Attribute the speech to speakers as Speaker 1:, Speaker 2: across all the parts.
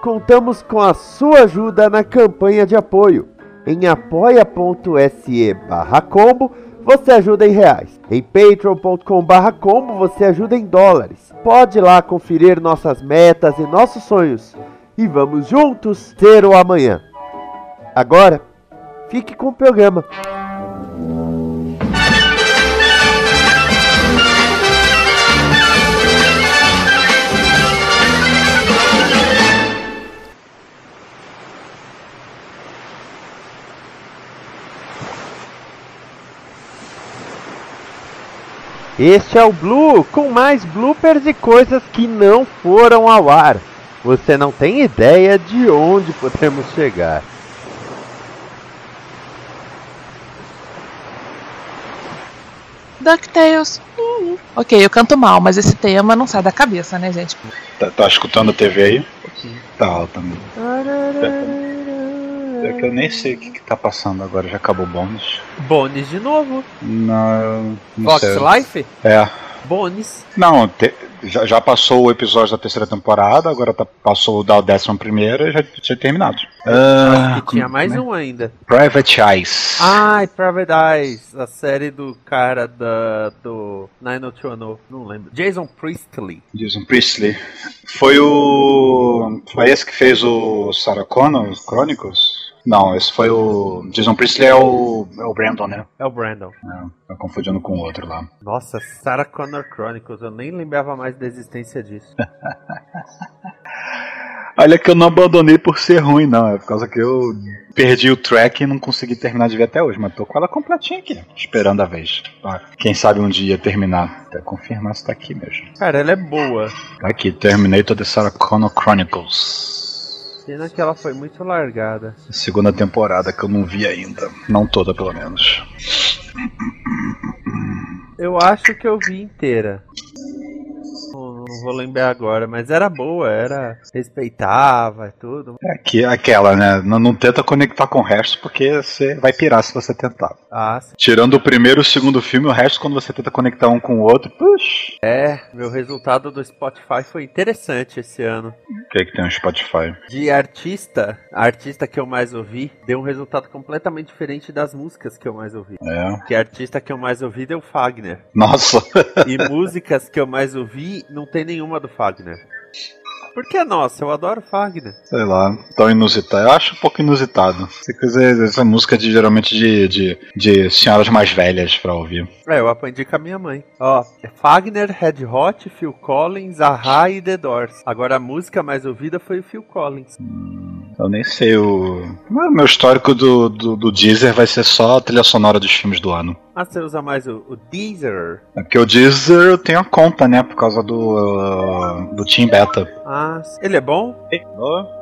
Speaker 1: contamos com a sua ajuda na campanha de apoio. Em apoia.se barra combo você ajuda em reais. Em patreon.com barra combo você ajuda em dólares. Pode lá conferir nossas metas e nossos sonhos. E vamos juntos ter o amanhã. Agora, fique com o programa. Este é o Blue, com mais bloopers e coisas que não foram ao ar. Você não tem ideia de onde podemos chegar.
Speaker 2: DuckTales. Uhum. Ok, eu canto mal, mas esse tema não sai da cabeça, né, gente?
Speaker 3: Tá, tá escutando a TV aí? Tá alta também. É que eu nem sei o que, que tá passando agora, já acabou o bônus.
Speaker 1: Bônus de novo.
Speaker 3: Não, não
Speaker 1: Fox
Speaker 3: sei.
Speaker 1: Life?
Speaker 3: É.
Speaker 1: Bônus.
Speaker 3: Não, te- já, já passou o episódio da terceira temporada, agora tá- passou o da décima primeira e já tinha terminado. Ah,
Speaker 1: Acho que tinha
Speaker 3: como-
Speaker 1: mais
Speaker 3: como é?
Speaker 1: um ainda.
Speaker 3: Private Eyes.
Speaker 1: Ai, Private Eyes, a série do cara da, do 90210, não lembro. Jason Priestley.
Speaker 3: Jason Priestley. Foi o. Foi esse que fez o Sarah Connor, Chronicles? Não, esse foi o. Jason Priestley é o. É o Brandon, né?
Speaker 1: É o Brandon.
Speaker 3: É, tá confundindo com o outro lá.
Speaker 1: Nossa, Sarah Connor Chronicles, eu nem lembrava mais da existência disso.
Speaker 3: Olha que eu não abandonei por ser ruim, não. É por causa que eu perdi o track e não consegui terminar de ver até hoje. Mas tô com ela completinha aqui, esperando a vez. Ah, Quem sabe um dia terminar. Até confirmar se tá aqui mesmo.
Speaker 1: Cara, ela é boa.
Speaker 3: Tá aqui, Terminator The Sarah Connor Chronicles.
Speaker 1: Pena que ela foi muito largada.
Speaker 3: Segunda temporada que eu não vi ainda. Não toda, pelo menos.
Speaker 1: Eu acho que eu vi inteira. Não, vou lembrar agora, mas era boa, era. respeitava e tudo.
Speaker 3: É que, aquela, né? Não, não tenta conectar com o resto porque você vai pirar se você tentar.
Speaker 1: Ah, sim.
Speaker 3: Tirando o primeiro e o segundo filme, o resto, quando você tenta conectar um com o outro, puxa.
Speaker 1: É, meu resultado do Spotify foi interessante esse ano.
Speaker 3: O que é que tem no Spotify?
Speaker 1: De artista, a artista que eu mais ouvi deu um resultado completamente diferente das músicas que eu mais ouvi.
Speaker 3: É.
Speaker 1: Que a artista que eu mais ouvi deu Fagner.
Speaker 3: Nossa.
Speaker 1: E músicas que eu mais ouvi, não tem nenhuma do Fagner. Por que nossa? Eu adoro Fagner.
Speaker 3: Sei lá, tão inusitado. Eu acho um pouco inusitado. Essa, coisa, essa música de geralmente de, de, de senhoras mais velhas pra ouvir.
Speaker 1: É, eu aprendi com a minha mãe. Ó, é Fagner, Red Hot, Phil Collins, Ahá e The Doors. Agora a música mais ouvida foi o Phil Collins.
Speaker 3: Eu nem sei o. o Meu histórico do, do, do Deezer vai ser só a trilha sonora dos filmes do ano.
Speaker 1: Ah, você usa mais o, o Deezer?
Speaker 3: É porque o Deezer eu tenho a conta, né? Por causa do. uh, do Team Beta.
Speaker 1: Ah, ele é bom?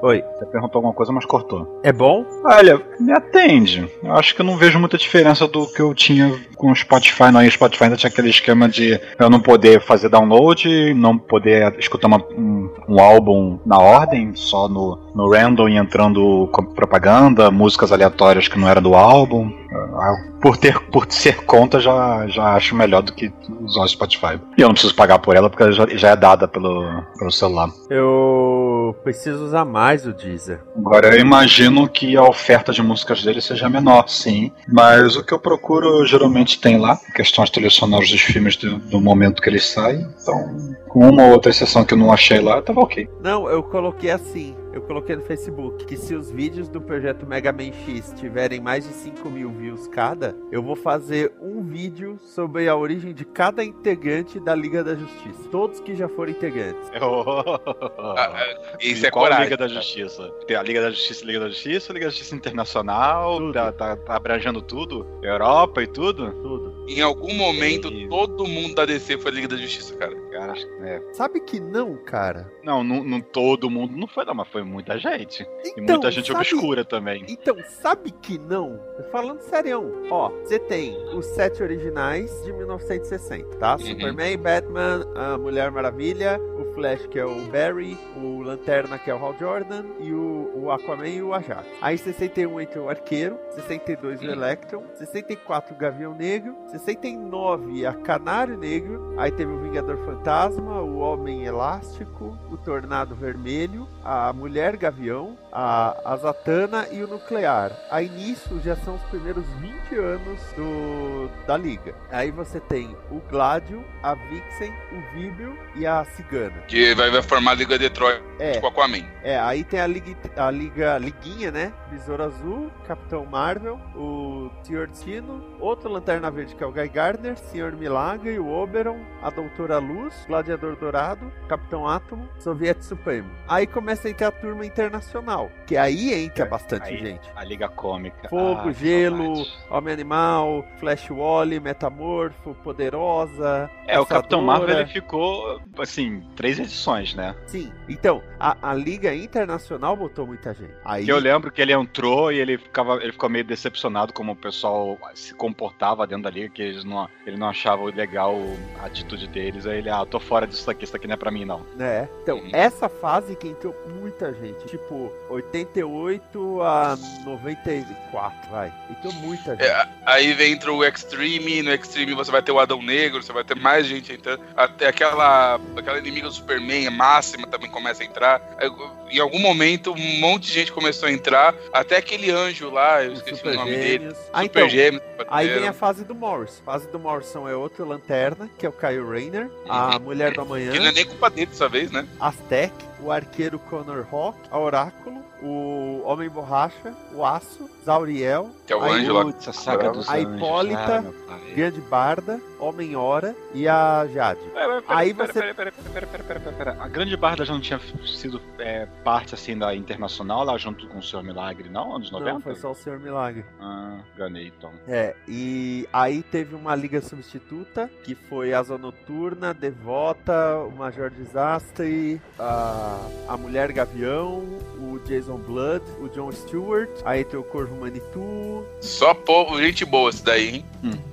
Speaker 1: Oi.
Speaker 3: Você perguntou alguma coisa, mas cortou.
Speaker 1: É bom?
Speaker 3: Olha, me atende. Eu acho que eu não vejo muita diferença do que eu tinha com o Spotify, não. E o Spotify ainda tinha aquele esquema de eu não poder fazer download, não poder escutar uma- um, um álbum na ordem, só no, no random e entrando com propaganda, músicas aleatórias que não era do álbum. Ah, Por, ter, por ser conta, já, já acho melhor do que usar o Spotify. E eu não preciso pagar por ela porque ela já, já é dada pelo, pelo celular.
Speaker 1: Eu preciso usar mais o Deezer.
Speaker 3: Agora eu imagino que a oferta de músicas dele seja menor, sim. Mas o que eu procuro geralmente tem lá, questões trilhas sonoras dos filmes do, do momento que eles saem. Então, com uma ou outra exceção que eu não achei lá, tava ok.
Speaker 1: Não, eu coloquei assim. Eu coloquei no Facebook que se os vídeos do projeto Mega Man X tiverem mais de 5 mil views cada, eu vou fazer um vídeo sobre a origem de cada integrante da Liga da Justiça. Todos que já foram integrantes.
Speaker 4: Isso é
Speaker 3: Qual
Speaker 4: coragem.
Speaker 3: Liga da Justiça? Tem a Liga da Justiça, Liga da Justiça, Liga da Justiça Internacional, tá, tá, tá abrangendo tudo? Europa e tudo?
Speaker 1: Tudo.
Speaker 4: Em algum momento,
Speaker 3: E-
Speaker 4: todo mundo da DC foi Liga da Justiça, cara.
Speaker 3: Acho que- é.
Speaker 1: Sabe que não, cara?
Speaker 3: Não, não, não todo mundo não foi, não, mas foi muita gente. e
Speaker 1: Então,
Speaker 3: muita gente
Speaker 1: sabe-
Speaker 3: obscura também.
Speaker 1: Então, sabe que não? Falando serião. Ó, você tem os sete originais de 1960, tá?
Speaker 4: Uhum.
Speaker 1: Superman, Batman, a Mulher Maravilha, o Flash, que é o Barry, o Lanterna, que é o Hal Jordan, e o, o Aquaman e o Ajax. Aí 61 entra o Arqueiro, 62 o
Speaker 4: Uhum.
Speaker 1: Electron, 64 o Gavião Negro, 69 a Canário Negro, aí teve o Vingador Fantasma, o Homem Elástico, o Tornado Vermelho, a Mulher Gavião, a, a Zatanna e o Nuclear. Aí nisso já são os primeiros 20 anos do, da liga. Aí você tem o Gladio, a Vixen, o Vibrio e a Cigana.
Speaker 4: Que vai, vai formar a Liga Detroit
Speaker 1: É,
Speaker 4: tipo Aquaman.
Speaker 1: é, aí tem a liga, a liga liguinha, né? Besouro Azul, Capitão Marvel, o Senhor Destino, outro Lanterna Verde que é o Guy Gardner, Senhor Milagre, o Oberon, a Doutora Luz, Gladiador Dourado, Capitão Átomo, Soviete Supremo. Aí começa a entrar a turma internacional, que aí entra
Speaker 3: É,
Speaker 1: bastante
Speaker 3: aí-
Speaker 1: gente.
Speaker 3: A Liga Cômica.
Speaker 1: Fogo,
Speaker 3: Ah,
Speaker 1: gelo. Homem Animal, Flash Wally, Metamorfo, Poderosa.
Speaker 3: É, o Capitão Marvel
Speaker 1: Caçadora.
Speaker 3: ele ficou, assim, três edições, né?
Speaker 1: Sim, então, a, a Liga Internacional botou muita gente. Aí,
Speaker 3: eu lembro que ele entrou e ele ficava, ele ficou meio decepcionado como o pessoal se comportava dentro da liga, que eles não, ele não achava legal a atitude deles. Aí ele, ah, eu tô fora disso aqui, isso aqui não é pra mim, não.
Speaker 1: né? Então,
Speaker 4: Uhum.
Speaker 1: essa fase que entrou muita gente, tipo, 88 a 94, vai. Entrou muita gente.
Speaker 4: É, aí vem entra o Extreme, no Extreme você vai ter o Adão Negro, você vai ter mais gente entrando. Até aquela, aquela inimiga do Superman, a máxima, também começa a entrar. Aí, Em algum momento, um monte de gente começou a entrar. Até aquele anjo lá, eu esqueci
Speaker 1: Super
Speaker 4: o nome dele.
Speaker 1: Gêmeos. Ah,
Speaker 4: Super
Speaker 1: então,
Speaker 4: Gêmeos.
Speaker 1: Aí vem a fase do Morrison. A fase do Morrison é outro Lanterna, que é o Kyle Rayner, a Mulher do Amanhã,
Speaker 4: Que não é nem culpa dele dessa vez, né?
Speaker 1: Aztec, o Arqueiro Connor Hawk, a Oráculo, o Homem Borracha, o Aço, Zauriel,
Speaker 4: Que é o
Speaker 1: Aí
Speaker 4: anjo lá.
Speaker 3: A saga dos
Speaker 1: A
Speaker 3: anjos.
Speaker 1: Hipólita,
Speaker 3: Ah.
Speaker 1: Grande Barda, Homem Hora e a Jade.
Speaker 3: Pera, pera,
Speaker 1: Aí
Speaker 3: pera,
Speaker 1: você-
Speaker 3: pera, pera, pera, pera, pera, pera, pera. A Grande Barda já não tinha sido é, parte assim da internacional lá junto com o Senhor Milagre, não? Anos 90?
Speaker 1: Não, foi só o Senhor Milagre.
Speaker 3: Ah, ganhei então.
Speaker 1: É, e aí teve uma liga substituta, que foi Asa Noturna, Devota, o Major Desastre, a, a Mulher Gavião, o Jason Blood, o John Stewart, aí tem o Corvo Manitou.
Speaker 4: Só povo, gente boa esse daí, hein?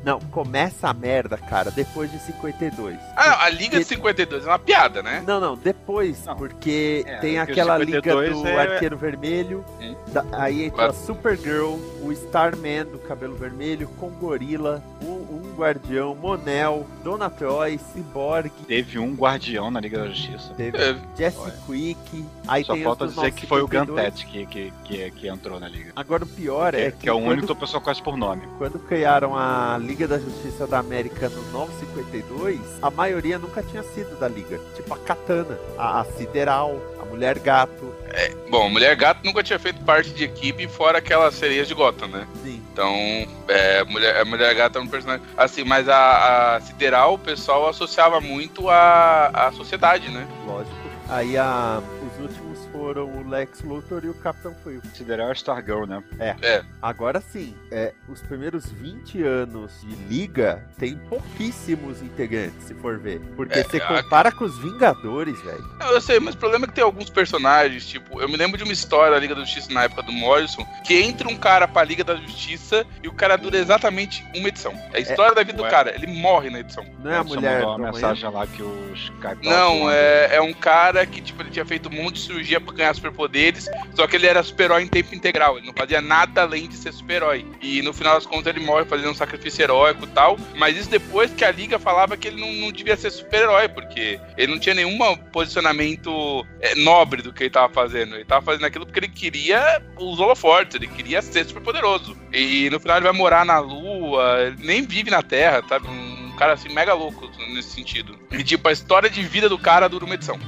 Speaker 1: Não, começa a merda, cara, depois de 52.
Speaker 4: Ah, não, a Liga de 52 é uma piada, né?
Speaker 1: Não, não, depois,
Speaker 3: Não.
Speaker 1: porque
Speaker 3: É,
Speaker 1: tem aquela
Speaker 3: 52
Speaker 1: liga do
Speaker 3: é-
Speaker 1: Arqueiro Vermelho,
Speaker 4: Hum.
Speaker 1: da- aí
Speaker 4: Claro.
Speaker 1: a Supergirl, o Starman do cabelo vermelho, com Gorila, um, um Guardião, Monel, Dona Troy, Cyborg,
Speaker 3: Teve um guardião na Liga da Justiça.
Speaker 1: teve
Speaker 4: É,
Speaker 1: Jesse
Speaker 3: Olha.
Speaker 1: Quick, aí
Speaker 3: Só
Speaker 1: tem
Speaker 3: falta dizer que foi o
Speaker 1: 952.
Speaker 3: Gantet que, que, que, que entrou na liga.
Speaker 1: Agora o pior
Speaker 3: Que,
Speaker 1: é
Speaker 3: que
Speaker 1: que,
Speaker 3: é o
Speaker 1: quando,
Speaker 3: único pessoa conhece por nome.
Speaker 1: quando criaram a Liga da Justiça da América no 952, a maioria nunca tinha sido da Liga. Tipo a Katana, a, a Sideral, Mulher Gato,
Speaker 4: Bom, Mulher Gato nunca tinha feito parte de equipe fora aquelas sereias de Gotham, né?
Speaker 1: sim.
Speaker 4: Então, é, Mulher, a Mulher Gata é um personagem. Assim, mas a, a Sideral, o pessoal associava muito à, à sociedade, né?
Speaker 1: Lógico. Aí a, foram o Lex Luthor e o Capitão Frio.
Speaker 3: Considerar Stargirl, né?
Speaker 1: Agora sim, é, os primeiros 20 anos de liga tem pouquíssimos integrantes, se for ver. Porque
Speaker 4: É,
Speaker 1: você
Speaker 4: a-
Speaker 1: compara com os Vingadores, velho.
Speaker 4: Eu sei, mas o problema é que tem alguns personagens, tipo, eu me lembro de uma história da Liga da Justiça na época do Morrison, que entra um cara pra Liga da Justiça e o cara dura exatamente uma edição. É a história da vida
Speaker 3: Ué.
Speaker 4: do cara, ele morre na edição.
Speaker 1: Não é a mulher
Speaker 3: mandou uma mensagem lá que os Skype
Speaker 4: Não, é, é um cara que, tipo, ele tinha feito um monte de cirurgia pra ganhar superpoderes, só que ele era super-herói em tempo integral, ele não fazia nada além de ser super-herói. E no final das contas ele morre fazendo um sacrifício heróico e tal, mas isso depois que a Liga falava que ele não, não devia ser super-herói, porque ele não tinha nenhum posicionamento é, nobre do que ele tava fazendo. Ele tava fazendo aquilo porque ele queria os holofortes, ele queria ser super poderoso. E no final ele vai morar na Lua, nem vive na Terra, sabe? Um cara assim mega louco nesse sentido. E tipo, a história de vida do cara dura uma edição.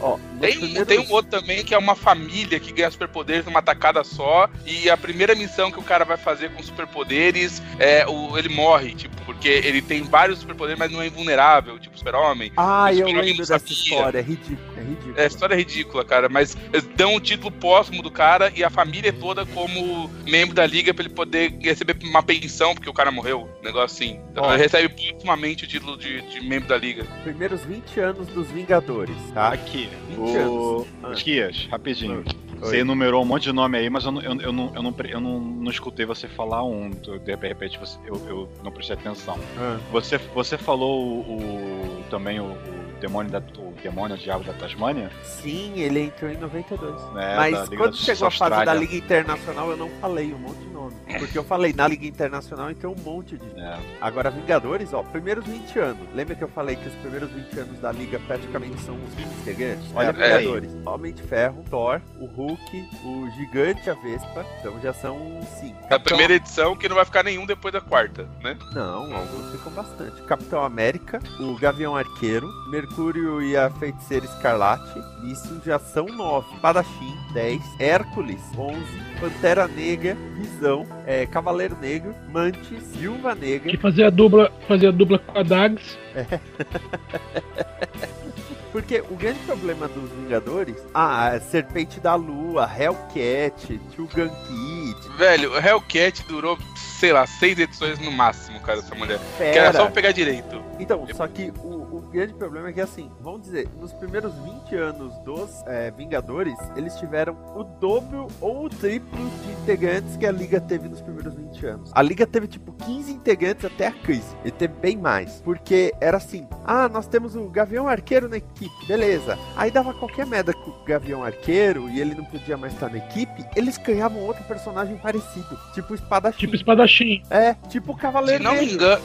Speaker 1: Ó,
Speaker 4: Tem um,
Speaker 1: primeiros-
Speaker 4: tem um outro também que é uma família que ganha superpoderes numa tacada só. E a primeira missão que o cara vai fazer com superpoderes é o, ele morre, tipo, porque ele tem vários superpoderes, mas não é invulnerável, tipo super-homem.
Speaker 1: Ah,
Speaker 4: Os
Speaker 1: eu lembro dessa história, é ridículo. É ridículo.
Speaker 4: É, a história é ridícula, cara, mas eles dão o título póstumo do cara e a família toda como membro da liga pra ele poder receber uma pensão, porque o cara morreu. Um negócio assim. Então, ele recebe póstumamente o título de, de membro da liga.
Speaker 1: Primeiros 20 anos dos Vingadores, tá?
Speaker 3: Aqui,
Speaker 1: 20
Speaker 3: o
Speaker 1: anos. Ah.
Speaker 3: Kias, rapidinho.
Speaker 1: Oi.
Speaker 3: Você enumerou um monte de nome aí, mas eu não, eu, eu não, eu não, eu não, não escutei você falar um. De repente você, eu, eu não prestei atenção.
Speaker 1: Ah,
Speaker 3: Você, você falou o, o- também o demônio da, o demônio o diabo da Tasmânia?
Speaker 1: Sim, ele entrou em 92.
Speaker 3: É,
Speaker 1: Mas quando chegou a fase da. Liga Internacional, eu não falei um monte de nome. Porque eu falei, na Liga Internacional entrou um monte de.
Speaker 3: É.
Speaker 1: Agora, Vingadores, ó, primeiros 20 anos. Lembra que eu falei que os primeiros 20 anos da Liga praticamente são os 20 integrantes? Olha,
Speaker 3: É,
Speaker 1: Vingadores: Homem de Ferro, Thor, o Hulk, o Gigante, a Vespa. Então já são 5.
Speaker 4: A primeira edição que não vai ficar nenhum depois da quarta, né?
Speaker 1: Não, alguns ficam bastante. Capitão América, o Gavião Arqueiro, Mercúrio e a Feiticeira Escarlate. Isso já são 9. Padachim, 10. Hércules, 11. Pantera Negra, Visão, é, Cavaleiro Negro, Mantis, Viúva Negra.
Speaker 5: Que fazia a dupla, fazia a dupla com a Dags.
Speaker 1: Porque o grande problema dos Vingadores, ah, Serpente da Lua, Hellcat, Tugan Kid,
Speaker 4: Velho, o Hellcat durou, sei lá, seis edições no máximo, cara, essa mulher. Que era só pegar direito.
Speaker 1: Então, só que o grande problema é que, assim, vamos dizer, nos primeiros 20 anos dos é, Vingadores, eles tiveram o dobro ou o triplo de integrantes que a Liga teve nos primeiros 20 anos. A Liga teve, tipo, 15 integrantes até a crise. E teve bem mais. Porque era assim, ah, nós temos o Gavião Arqueiro na equipe, beleza. Aí dava qualquer merda com o Gavião Arqueiro e ele não podia mais estar na equipe, eles ganhavam outro personagem parecido. Tipo o Espadachim.
Speaker 5: Tipo espadachim.
Speaker 1: É, tipo o
Speaker 4: Se
Speaker 1: Cavaleiro
Speaker 4: não me engano.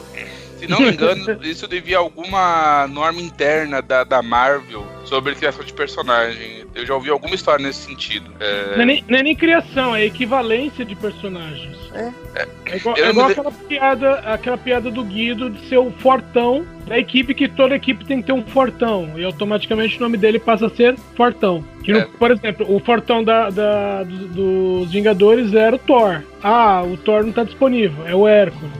Speaker 4: Se não me engano, isso devia a alguma norma interna da, da Marvel sobre criação de personagem. Eu já ouvi alguma história nesse sentido. É,
Speaker 5: Não, é nem, não é nem criação, é equivalência de personagens.
Speaker 1: É.
Speaker 5: É igual, é igual
Speaker 4: me-
Speaker 5: aquela piada, aquela piada do Guido de ser o fortão da equipe, que toda equipe tem que ter um fortão. E automaticamente o nome dele passa a ser Fortão. Que, no-
Speaker 4: É.
Speaker 5: Por exemplo, o fortão da, da- do- dos Vingadores era o Thor. Ah, o Thor não tá disponível, é o Hércules.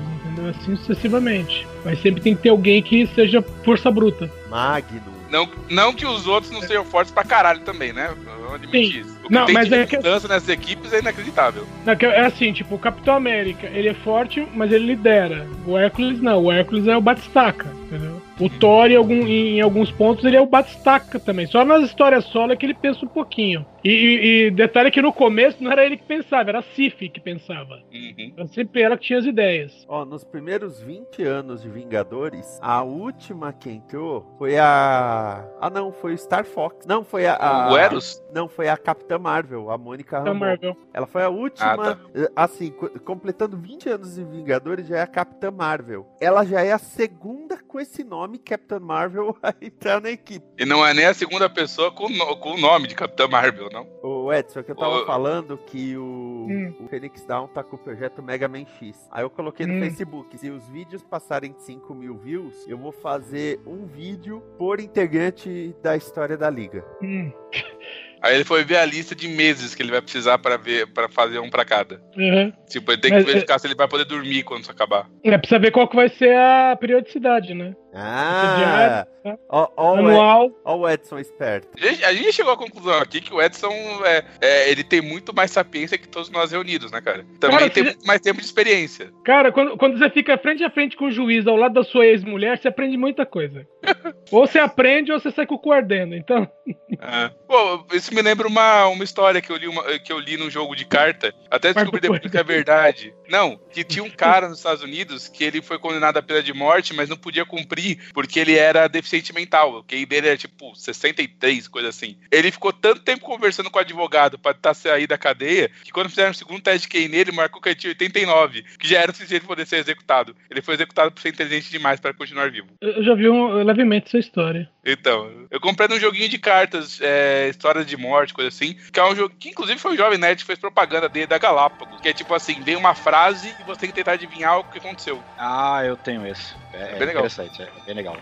Speaker 5: Assim sucessivamente. Mas sempre tem que ter alguém que seja força bruta.
Speaker 1: Magnum.
Speaker 4: não, não que os outros não sejam fortes pra caralho também, né? Vamos admitir isso. O que
Speaker 5: Não,
Speaker 4: tem
Speaker 5: mas
Speaker 4: de
Speaker 5: é que-
Speaker 4: mudança nessas equipes é inacreditável.
Speaker 5: Não, É assim, tipo, o Capitão América, ele é forte, mas ele lidera. O Hércules não, o Hércules é o Batistaca? O Thor, em, algum- em alguns pontos, ele é o Batistaca também. Só nas histórias solo é que ele pensa um pouquinho. E, e- e detalhe que no começo não era ele que pensava, era a Sif que pensava.
Speaker 4: Uhum.
Speaker 5: Era sempre ela que tinha as ideias.
Speaker 1: Ó, nos primeiros 20 anos de Vingadores, a última que entrou foi a. Ah, não, foi o Star Fox. Não, foi a. a-
Speaker 4: O Eros?
Speaker 1: Não, foi a Capitã Marvel, a Mônica Rambeau.
Speaker 5: Marvel.
Speaker 1: Ela foi a última.
Speaker 4: Ah, tá.
Speaker 1: eh, Assim, co- completando 20 anos de Vingadores, já é a Capitã Marvel. Ela já é a segunda com esse nome, Capitã Marvel, a entrar na equipe.
Speaker 4: E não é nem a segunda pessoa com, o no- com o nome de Capitã Marvel, não.
Speaker 1: O Edson, que eu tava
Speaker 4: Ô.
Speaker 1: falando que o,
Speaker 5: Hum.
Speaker 1: o Phoenix Down tá com o projeto Mega Man X. Aí eu coloquei no
Speaker 5: Hum.
Speaker 1: Facebook, se os vídeos passarem de 5 mil views, eu vou fazer um vídeo por integrante da história da liga.
Speaker 5: Hum.
Speaker 4: Aí ele foi ver a lista de meses que ele vai precisar pra ver para fazer um pra cada.
Speaker 5: Uhum.
Speaker 4: Tipo, ele tem
Speaker 5: Mas,
Speaker 4: que verificar se ele vai poder dormir quando isso acabar.
Speaker 5: É, precisa ver qual que vai ser a periodicidade, né?
Speaker 1: Ah! Ó, ó, o ó o Edson esperto.
Speaker 4: A gente- A gente chegou à conclusão aqui que o Edson é, é, ele tem muito mais sapiência que todos nós reunidos, né, cara? Também
Speaker 5: Cara,
Speaker 4: tem
Speaker 5: você-
Speaker 4: muito mais tempo de experiência.
Speaker 5: Cara, quando, quando você fica frente a frente com o juiz ao lado da sua ex-mulher, você aprende muita coisa. ou você aprende ou você sai com o cu ardendo. Então,
Speaker 4: É. Pô, isso me lembra uma, uma história que eu, li uma- que eu li num jogo de carta. Até descobri depois que é verdade. Não, que tinha um cara nos Estados Unidos que ele foi condenado à pena de morte, mas não podia cumprir porque ele era deficiente mental. O QI dele era tipo 63, coisa assim. Ele ficou tanto tempo conversando com o advogado pra estar sair da cadeia que quando fizeram o segundo teste de QI nele, marcou que ele tinha 89, que já era o suficiente pra poder ser executado. Ele foi executado por ser inteligente demais para continuar vivo.
Speaker 5: eu já vi um, levemente essa história.
Speaker 4: Então, eu comprei num joguinho de cartas, é, histórias de morte, coisa assim, que é um jogo que inclusive foi o Jovem Nerd que fez propaganda dele da Galápagos, que é tipo assim, vem uma frase e você tem que tentar adivinhar o que aconteceu.
Speaker 3: Ah, eu tenho esse. É,
Speaker 4: bem legal.
Speaker 3: interessante, é bem legal.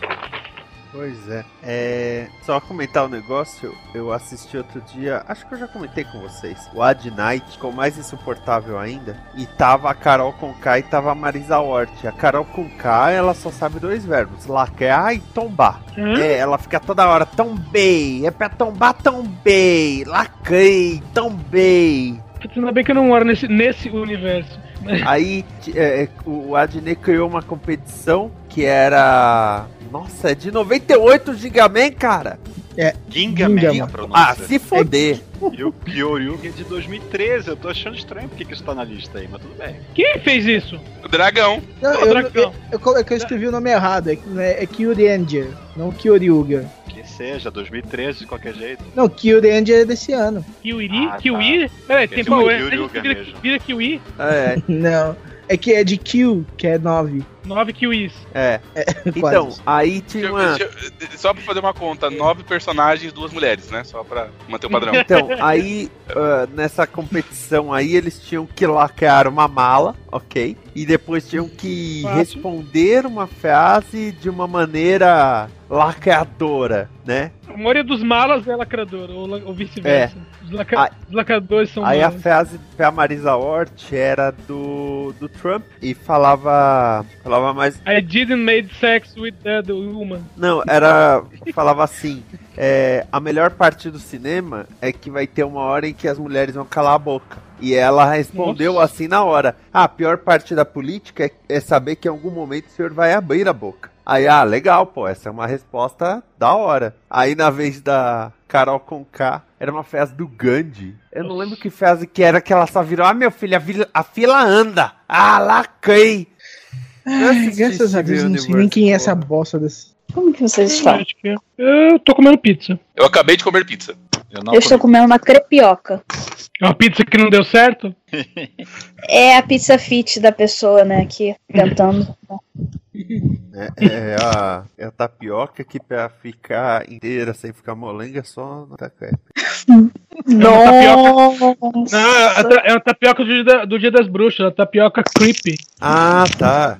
Speaker 1: Pois é. é. Só comentar um negócio, eu assisti outro dia, acho que eu já comentei com vocês. O Ad Night ficou mais insuportável ainda. E tava a Carol com K e tava a Marisa Hort. A Carol com K, ela só sabe dois verbos: laquear e tombar.
Speaker 5: Hã?
Speaker 1: É, ela fica toda hora, tombei, é pra tombar, tombei, laquei, tombei.
Speaker 5: Ainda bem que eu não moro nesse, nesse universo.
Speaker 1: Aí t- é, o Adney criou uma competição que era. Nossa, é de 98 Gigaman, cara.
Speaker 3: Gingaman
Speaker 6: Gingaman.
Speaker 3: a pronúncia.
Speaker 1: Ah, se foder.
Speaker 3: E o Kyoryuga é de 2013. Eu tô achando estranho porque que isso tá na lista aí, mas tudo bem.
Speaker 5: Quem fez isso?
Speaker 4: O dragão.
Speaker 6: Não,
Speaker 5: Ô,
Speaker 6: eu,
Speaker 5: Dracão.
Speaker 6: eu, eu, é que eu escrevi o nome errado. É, é, é Kyuranger, não Kyoryuga.
Speaker 3: Que seja, 2013 de qualquer jeito.
Speaker 6: Não, Kyuranger é desse ano.
Speaker 5: Kiwi?
Speaker 3: Ah, tá.
Speaker 5: Kiwi? Peraí, tem Power
Speaker 3: é o Yuryuga
Speaker 5: vira,
Speaker 3: mesmo.
Speaker 5: vira Kiwi?
Speaker 1: É,
Speaker 6: Não. É que é de Q, que é 9.
Speaker 5: Nove Kiwis.
Speaker 1: é. Então, aí tinha uma.
Speaker 4: só pra fazer uma conta, nove personagens, duas mulheres, né? Só pra manter o padrão.
Speaker 1: Então, aí ah, nessa competição aí eles tinham que lacrar uma mala, ok? E depois tinham que
Speaker 5: Fácil.
Speaker 1: responder uma frase de uma maneira lacradora, né?
Speaker 5: A maioria dos malas é lacrador, ou, vice-versa. Os, laca-
Speaker 1: Ah,
Speaker 5: os lacradores são
Speaker 1: Aí a
Speaker 5: malas.
Speaker 1: frase pra Marisa Hort era do, do Trump e falava. Falava mais.
Speaker 5: I didn't made sex with that woman.
Speaker 1: Não, era. Falava assim. é, a melhor parte do cinema é que vai ter uma hora em que as mulheres vão calar a boca. E ela respondeu
Speaker 5: Nossa.
Speaker 1: assim na hora: Ah, a pior parte da política é, é saber que em algum momento o senhor vai abrir a boca. Aí, ah, legal, pô, essa é uma resposta da hora. Aí, na vez da Carol com K, era uma frase do Gandhi. Eu não lembro que frase que era que ela só virou: Ah, meu filho, a, vila- a fila anda. Ah, lacrei. Eu
Speaker 6: Ai, graças a Deus, não sei nem quem é essa bosta desse.
Speaker 7: Como que vocês estão?
Speaker 5: é. Eu tô comendo pizza.
Speaker 4: Eu acabei de comer pizza.
Speaker 3: Eu não
Speaker 7: Eu estou comendo uma crepioca.
Speaker 5: É uma pizza que não deu certo?
Speaker 7: É a pizza fit da pessoa, né, aqui, tentando.
Speaker 1: É, é a, é a tapioca que pra ficar inteira sem ficar molenga é só na.
Speaker 5: Não,
Speaker 7: Nossa!
Speaker 5: é a ta- é a tapioca do dia, do dia das bruxas, a tapioca creepy.
Speaker 1: Ah, tá.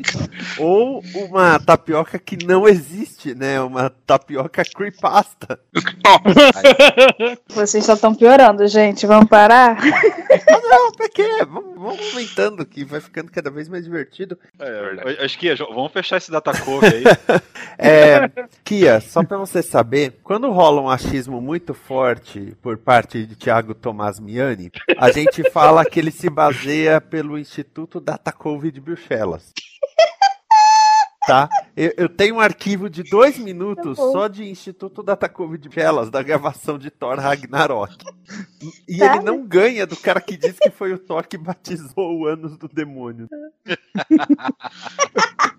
Speaker 1: Ou uma tapioca que não existe, né? Uma tapioca creepasta.
Speaker 7: Vocês só estão piorando, gente. Vamos parar?
Speaker 1: Não, pra quê? Vamos, vamos aumentando que vai ficando cada vez mais divertido.
Speaker 3: É, acho que vamos fechar esse datacove aí.
Speaker 1: É, Kia, só pra você saber, quando rola um achismo muito forte por parte de Thiago Tomás Miani, a gente fala que ele se baseia pelo Instituto Datacove de Bruxelas. Tá? Eu, eu tenho um arquivo de dois minutos
Speaker 7: Tá
Speaker 1: só de Instituto Datacove de Bruxelas, da gravação de Thor Ragnarok. E, e
Speaker 7: Tá.
Speaker 1: ele não ganha do cara que disse que foi o Thor que batizou o Anos do Demônio.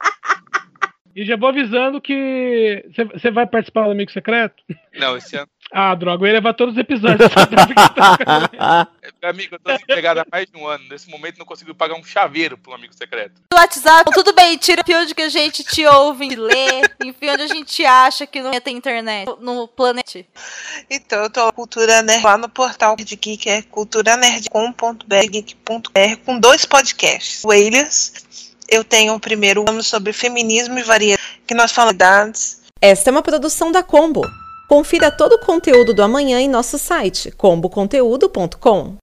Speaker 5: E já vou avisando que você vai participar do Amigo Secreto?
Speaker 4: Não, esse ano.
Speaker 5: Ah, droga, eu ia levar todos os episódios.
Speaker 4: Meu amigo, eu tô desempregado há mais de um ano. Nesse momento não consigo pagar um chaveiro pro amigo secreto.
Speaker 8: do WhatsApp, tudo bem, tira o onde que a gente te ouve, lê, enfim, onde a gente acha que não tem internet, no planeta.
Speaker 9: Então, eu tô na Cultura Nerd lá no portal de Geek, é culturanerd.com.br, geek.br, com dois podcasts. O Elias, eu tenho o primeiro ano sobre feminismo e variedade, que nós falamos.
Speaker 10: Esta é uma produção da Combo. Confira todo o conteúdo do amanhã em nosso site comboconteúdo.com.